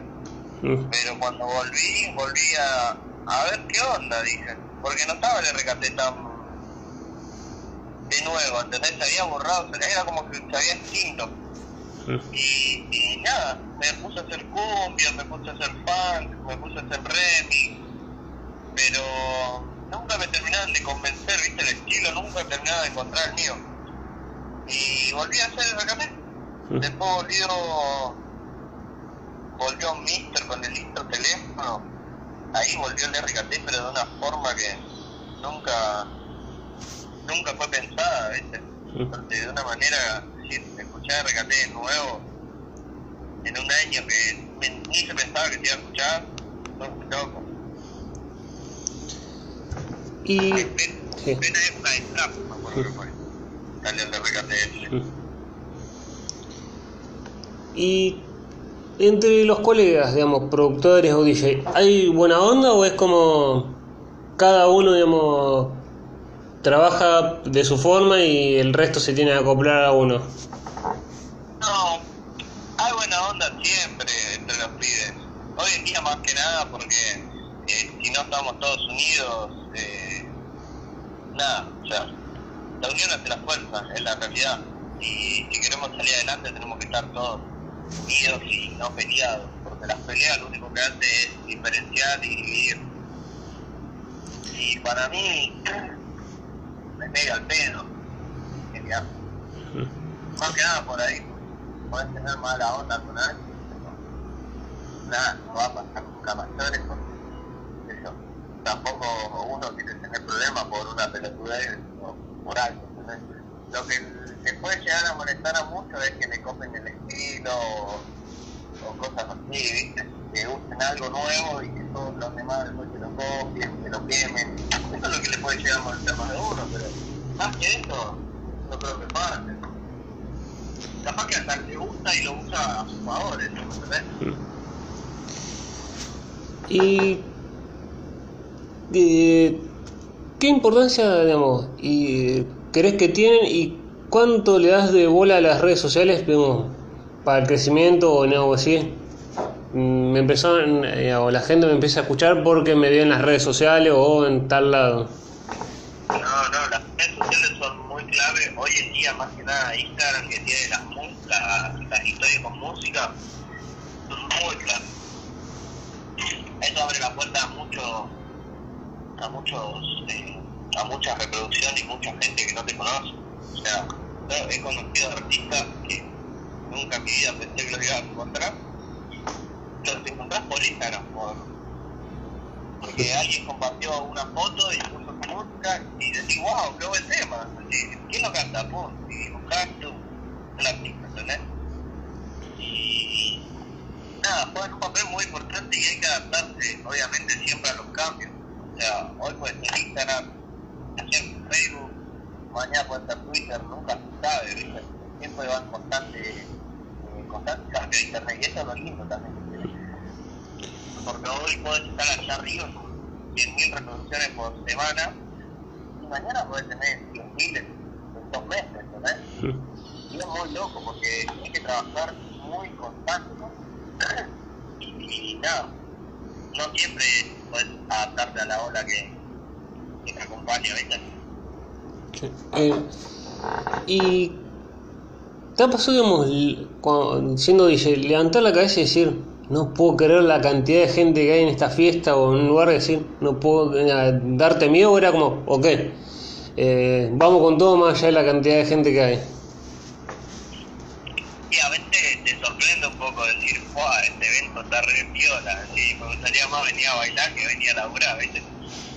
Mm. Pero cuando volví, volví a, a ver qué onda, dije. Porque no estaba el RKT tan de nuevo, ¿entendés? Se había borrado, se- era como que se había extinto. Mm. Y, y nada, me puse a hacer cumbia, me puse a hacer funk, me puse a hacer remix, pero nunca me terminaban de convencer, viste, el estilo, nunca terminaba de encontrar el mío. Y volví a hacer el RKT. Mm. Después volvió, volvió Mister con el intro teléfono. Ahí volvió el RKT, pero de una forma que nunca, nunca fue pensada, ¿viste? Porque de una manera, sí, escuchar RKT de nuevo en un año que ni se pensaba que se iba a escuchar, Y En plena sí. en plena época de trap, me acuerdo que fue. Salió el RKT ese. Y entre los colegas, digamos, productores o DJ, ¿hay buena onda o es como cada uno, digamos, trabaja de su forma y el resto se tiene que acoplar a uno? No, hay buena onda siempre entre los pibes. Hoy en día más que nada porque eh, si no estamos todos unidos, nada, o sea, la unión hace la fuerza, es la realidad. Y si queremos salir adelante tenemos que estar todos unidos y no peleados, porque las peleas lo único que hace es diferenciar y dividir. Y para mí, me pega el pedo, genial. Más que nada por ahí, puedes tener mala onda con alguien, pero nada, no va a pasar nunca mayores tampoco uno quiere tener problemas por una pelotudez o por. Lo que le puede llegar a molestar a muchos es que le copien el estilo o, cosas así, ¿viste? Que usen algo nuevo y que todos los demás después se lo copien, se lo quemen. Eso es lo que le puede llegar a molestar más de uno, pero más que eso, no creo que pase capaz que hasta le gusta y lo usa a su favor. ¿entendés? ¿Y qué importancia, digamos, y crees que tienen y cuánto le das de bola a las redes sociales, digamos, para el crecimiento o algo así? Mm, Me empezaron, eh, o la gente me empieza a escuchar porque me vio en las redes sociales o en tal lado. No, no, las redes sociales son muy clave. Hoy en día, más que nada, Instagram, que tiene las, mu- la- las historias con música, son muy clave. Eso abre la puerta a muchos, a muchos, eh, a muchas reproducciones y mucha gente que no te conoce. O sea, he conocido artistas que nunca en mi vida pensé que los iba a encontrar. Los encontrás por Instagram, por, porque alguien compartió una foto y puso su música y decís, wow, qué buen tema. ¿Quién lo canta? Pum, y buscaste un artista, ¿entendés? Y nada, juegan un papel muy importante y hay que adaptarse, obviamente, siempre a los cambios. O sea, hoy puede ser Instagram, ayer Facebook, mañana puede ser Twitter, nunca se sabe, ¿viste? Siempre van constante, eh, constante cambio de internet y eso es lo lindo también. Porque hoy puedes estar allá arriba con 100.000 reproducciones por semana y mañana puedes tener 100.000 en dos meses, ¿entendés? Y es muy loco porque hay que trabajar muy constante, ¿no? y, y nada, no siempre puedes adaptarte a la ola que, te acompaña. Sí. Eh, y te ha pasado, digamos, siendo DJ, levantar la cabeza y decir, no puedo creer la cantidad de gente que hay en esta fiesta o en un lugar decir, no puedo eh, darte miedo, era como, ok, eh, vamos con todo más allá de la cantidad de gente que hay. Veces te sorprende un poco decir, wow, este evento está re piola, así, me gustaría más venir a bailar que venir a laburar, ¿viste?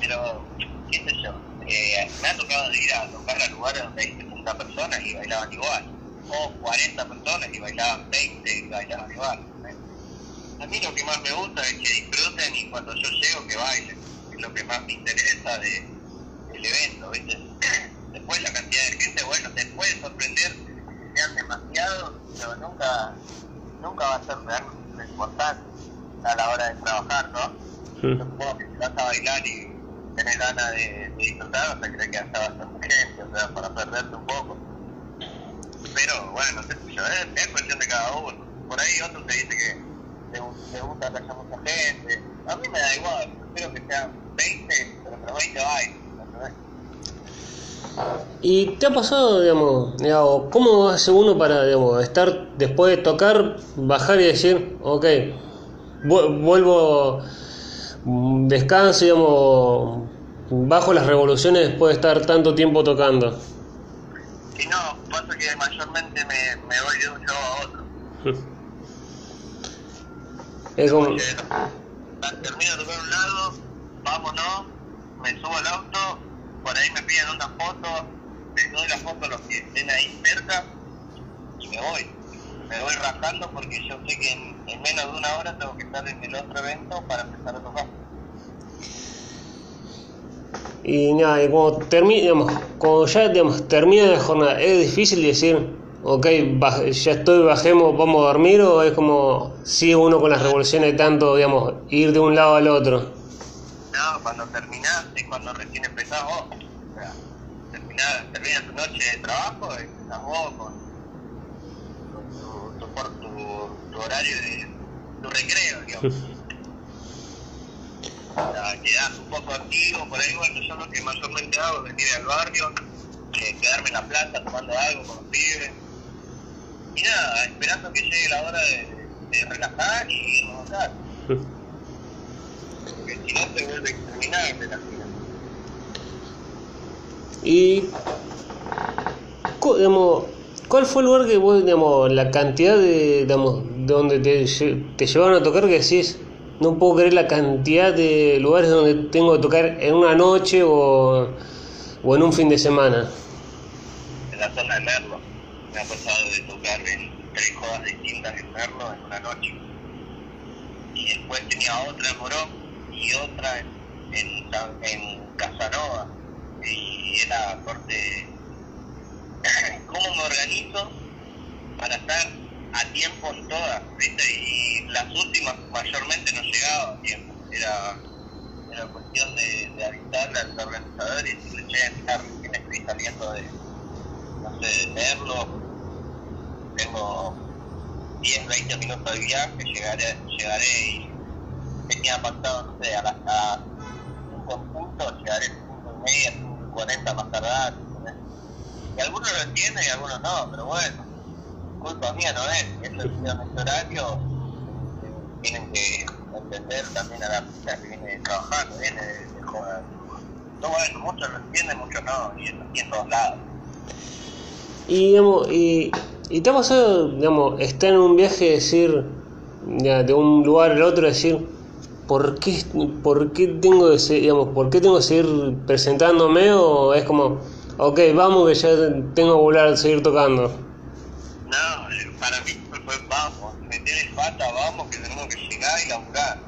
Pero, qué sé yo, eh, me ha tocado ir a tocar a lugares donde hay 60 personas y bailaban igual, o 40 personas y bailaban 20 y bailaban igual. ¿eh? A mí lo que más me gusta es que disfruten y cuando yo llego que bailen, es lo que más me interesa de, del evento, ¿viste? Después la cantidad de gente, bueno, te puede sorprender sean demasiados, pero nunca, nunca va a ser realmente importante a la hora de trabajar, ¿no? Supongo que si vas a bailar y tenés ganas de, de disfrutar, vas a creer que hasta bastante gente, o sea, para perderte un poco. Pero bueno, qué sé yo, es, es cuestión de cada uno. Por ahí otro te dice que te gusta que haya mucha gente. A mí me da igual, prefiero que sean 20, pero que los 20 bailen. ¿Y te ha pasado, digamos, digamos, cómo hace uno para, digamos, estar después de tocar, bajar y decir, ok, vu- vuelvo, descanso, digamos, bajo las revoluciones después de estar tanto tiempo tocando? Y no, pasa que mayormente me, me voy de un show a otro. Es como, Porque ta- termino de tocar un lado, vámonos, me subo al auto, por ahí me piden una foto, les doy la foto a los que estén ahí cerca y me voy. Me voy rajando porque yo sé que en, en menos de una hora tengo que estar en el otro evento para empezar a tocar. y nada, y cuando termina, digamos, cuando ya, digamos, termina la jornada, es difícil decir, ok, ya estoy, bajemos, vamos a dormir, o es como, sigue uno con las revoluciones tanto, digamos, ir de un lado al otro. No, cuando terminás es cuando recién empezás vos. O sea, terminás, termina tu noche de trabajo y empezás vos con, con tu, tu, por- tu, tu horario de tu recreo, digamos. O sea, quedás un poco activo, por ahí, bueno, yo lo que mayormente hago es venir al barrio, eh, quedarme en la plaza tomando algo con los pibes. Y nada, esperando que llegue la hora de, de relajar y irnos a casa. Porque si no se vuelve interminable la vida. Y, digamos, ¿cuál fue el lugar que vos, digamos, la cantidad de, digamos, de donde te, te llevaron a tocar que decís, no puedo creer la cantidad de lugares donde tengo que tocar en una noche o, o en un fin de semana? En la zona de Merlo. Me ha pasado de tocar en tres jodas distintas en Merlo en una noche. Y después tenía otra en Morón y otra en, en, en Casanova. Y era corte. ¿Cómo me organizo para estar a tiempo en todas? ¿Viste? Y las últimas mayormente no llegaba a tiempo. Era, era cuestión de, de avisarle al organizador y decirle, che, mira, recién estoy saliendo de, no sé, de Merlo, tengo 10, 20 minutos de viaje, llegaré, llegaré y tenía pactado, no sé, a las a 5 puntos, llegaré 5 y media, 5 y 40 más tardar. Y algunos lo entienden y algunos no, pero bueno, culpa mía no es, ellos hicieron este horario, tienen que entender también a la persona que viene trabajando, viene de, de. No, bueno, muchos lo entienden, muchos no, y es así en todos lados. Y, digamos, y, y te ha pasado, digamos, estar en un viaje, decir, de un lugar al otro, decir, ¿por qué, por qué tengo que se- digamos, por qué tengo que seguir presentándome? O es como, ok, vamos que ya tengo que volver a seguir tocando. No, eh, para mí fue vamos, me tienes pata, vamos, que tenemos que llegar y laburar.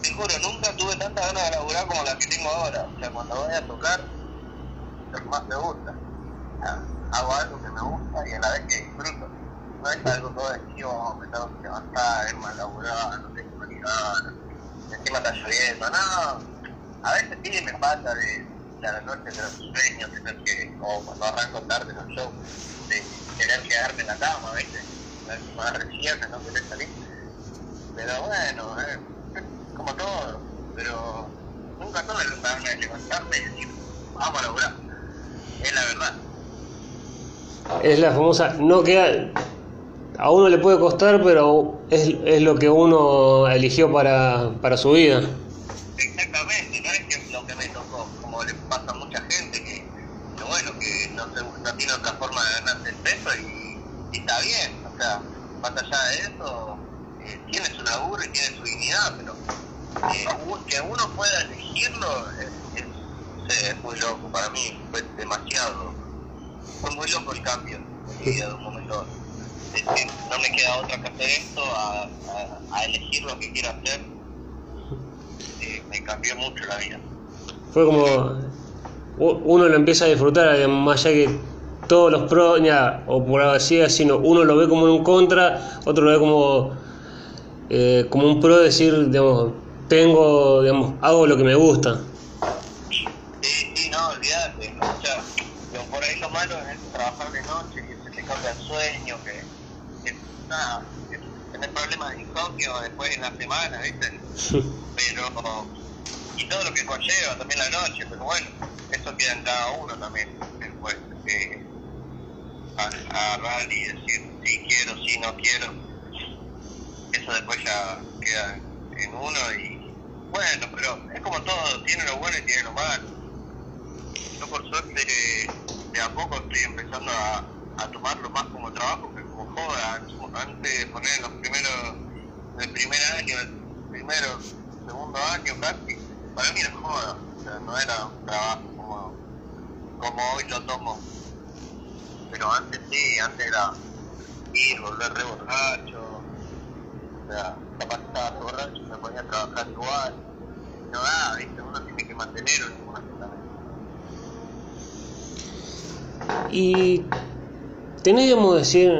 Te juro, nunca tuve tantas ganas de laburar como las que tengo ahora. O sea, cuando voy a tocar, lo que más me gusta. Hago algo que me gusta y a la vez que disfruto. No es algo todo de oh, me tengo que levantar, es más laburar, no tengo ganas, encima está lloviendo, no. A veces sí me pasa de, de a la noche de los sueños, tener que, o cuando arranco tarde en el show, de querer quedarme en la cama, ¿viste? Más recién, no querer salir. Pero bueno, eh, como todo, pero nunca la ganas de levantarme y decir, vamos a laburar. Es la verdad. Es la famosa, no queda, a uno le puede costar, pero es, es lo que uno eligió para, para su vida. Exactamente, no es que lo que me tocó, como le pasa a mucha gente que, que bueno, que no, se, no tiene otra forma de ganarse el peso y, está bien, o sea, más allá de eso, eh, tiene su laburo y tiene su dignidad, pero eh, que uno pueda elegirlo es, es, sé, es muy loco, para mí fue demasiado, fue muy loco el cambio de un momento a otro. Es que no me queda otra que hacer esto, a, a, elegir lo que quiero hacer eh, me cambió mucho la vida. Fue como, uno lo empieza a disfrutar, digamos, más allá que todos los pros, ya, o por así decirlo, uno lo ve como un contra, otro lo ve como, eh, como un pro, decir, digamos, tengo, digamos, hago lo que me gusta. Sí, sí, no, olvídate. ¿no? O sea, pero por ahí lo malo es trabajar de noche, que se te cambia el sueño, que, tener problemas de insomnio después en la semana, ¿viste? Pero, y todo lo que conlleva también la noche, pero bueno, eso queda en cada uno también, después, eh, a- agarrar y decir si quiero, si no quiero, eso después ya queda en uno y bueno, pero es como todo, tiene lo bueno y tiene lo malo. Yo por suerte de a poco estoy empezando a, a tomarlo más como trabajo que como joda. Antes poner los primeros, el primer año, el primero, segundo año casi, para mí era joda, o sea, no era un trabajo como, como hoy lo tomo. Pero antes sí, antes era ir, volver re borracho, o sea, capaz estaba borracho, me ponía a trabajar igual. No da, viste, uno tiene que mantener un también. Y tenés, digamos, decir,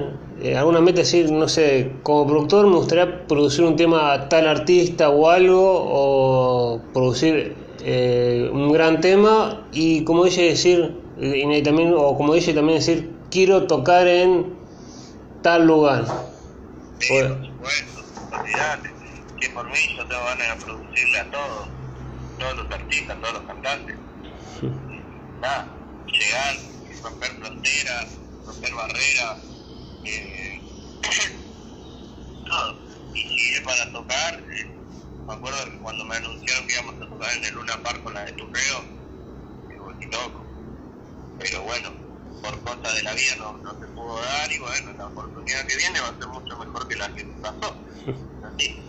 eh, alguna meta, decir, no sé, como productor me gustaría producir un tema a tal artista o algo, o producir eh, un gran tema, y como dice decir, y y también, o como dice también decir, quiero tocar en tal lugar. Sí, Bueno. por supuesto, olvidate. Que por mí yo tengo ganas de producirle a todos, todos los artistas, todos los cantantes. Nada, llegar, romper fronteras, romper barreras, eh, todo. Y es para tocar, eh, me acuerdo que cuando me anunciaron que íbamos a tocar en el Luna Park con la de Turreo, digo, ni loco. Pero bueno, por cosas de la vida no, no se pudo dar y bueno, la oportunidad que viene va a ser mucho mejor que la que pasó. Así.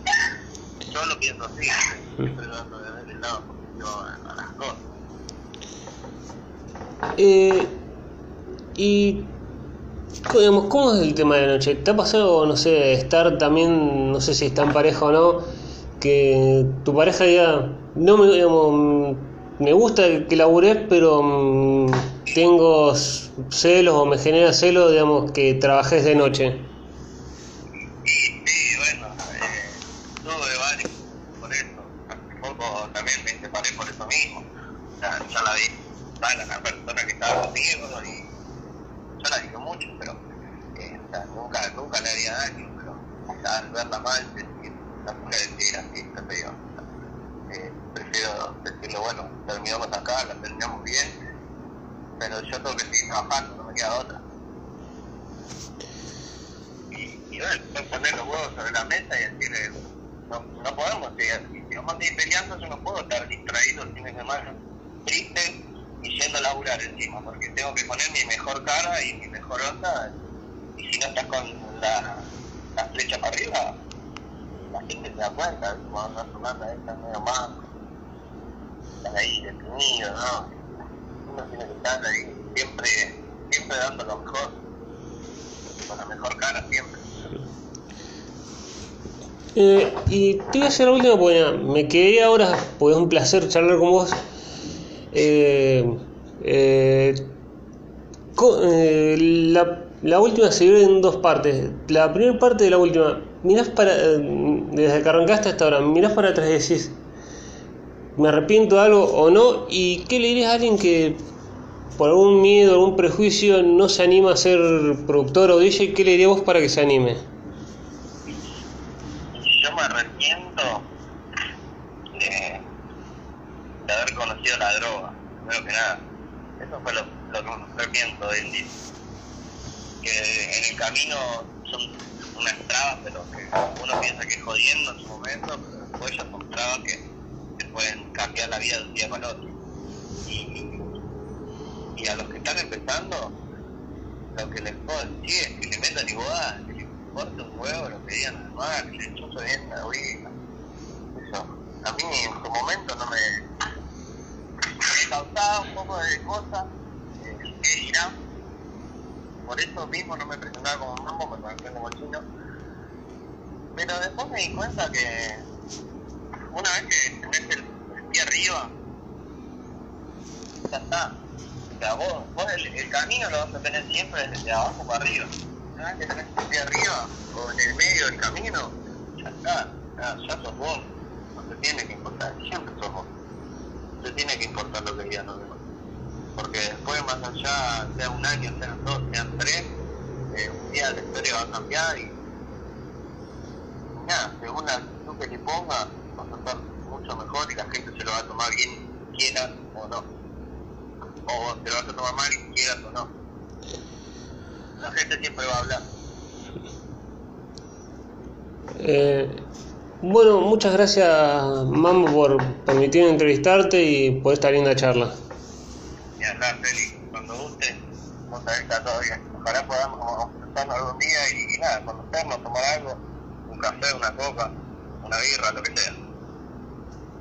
Yo lo pienso así, siempre dando de ver el lado positivo a, a las cosas. Eh, y ¿cómo es el tema de la noche? ¿Te ha pasado, no sé, estar también, no sé si está en pareja o no, que tu pareja diga, no me, digamos, me gusta que labures, pero mm, tengo celos o me genera celos, digamos, que trabajes de noche? También me separé por eso mismo. Sea, ya la vi, mala la persona que estaba conmigo y la digo mucho, pero eh, nunca, nunca le haría daño, pero sea, al verla mal, decir, la pude decir así, te. Eh, prefiero decirle, bueno, terminamos acá, la terminamos bien, pero yo tengo que seguir trabajando, no me queda otra. y, y bueno, poner los huevos sobre la mesa y decirle, no, no podemos seguir. Si vamos a seguir peleando, yo no puedo estar distraído el fin de semana, triste, y yendo a laburar encima, porque tengo que poner mi mejor cara y mi mejor onda, y si no estás con la, la flecha para arriba, la gente se da cuenta, cuando andas tomando ahí, estás medio manco, estás ahí detenido, ¿no? Uno tiene que estar ahí siempre, siempre dando lo mejor, con la mejor cara siempre. Eh, y te voy a hacer la última, porque me quedé ahora, pues es un placer charlar con vos. Eh, eh, eh, la, la última se divide en dos partes. La primera parte de la última, mirás para, desde que arrancaste hasta ahora, mirás para atrás y decís, me arrepiento de algo o no, y qué le dirías a alguien que por algún miedo, algún prejuicio no se anima a ser productor o DJ, ¿qué le dirías vos para que se anime? yo me arrepiento de haber conocido la droga, primero que nada. Eso fue lo, que me arrepiento hoy en día. Que en el camino son unas trabas, pero que uno piensa que es jodiendo en su momento, pero después ya son trabas que te pueden cambiar la vida de un día para otro. Y, a los que están empezando, lo que les puedo decir es que le metan igual, que le importa un huevo lo que digan demás, que le chupe bien la vida. Eso, a mí en su momento no me, me causaba un poco de cosas, eh, qué dirán. Por eso mismo no me presentaba como mambo, me conocía como chino. Pero después me di cuenta que una vez que tenés el, el pie arriba, ya está. O sea, vos, vos el, el camino lo vas a tener siempre desde abajo para arriba. Una vez que tenés el pie arriba, o en el medio del camino, ya está. Ya, ya sos vos. No te tiene que importar. Siempre sos vos. Te tiene que importar lo que digan los demás. Porque después, más allá, sea un año, sean dos, sean tres, eh, un día la historia va a cambiar y, nada, según la actitud que le ponga, vas a estar mucho mejor y la gente se lo va a tomar bien, quieras o no. O te lo vas a tomar mal, quieras o no. La gente siempre va a hablar. Eh, bueno, muchas gracias Mambo por permitirme entrevistarte y por esta linda charla. Y acá, Feli, cuando guste, vos sabés que está bien. Ojalá podamos juntarnos algún día y, y nada, conocernos, tomar algo, un café, una coca, una birra, lo que sea.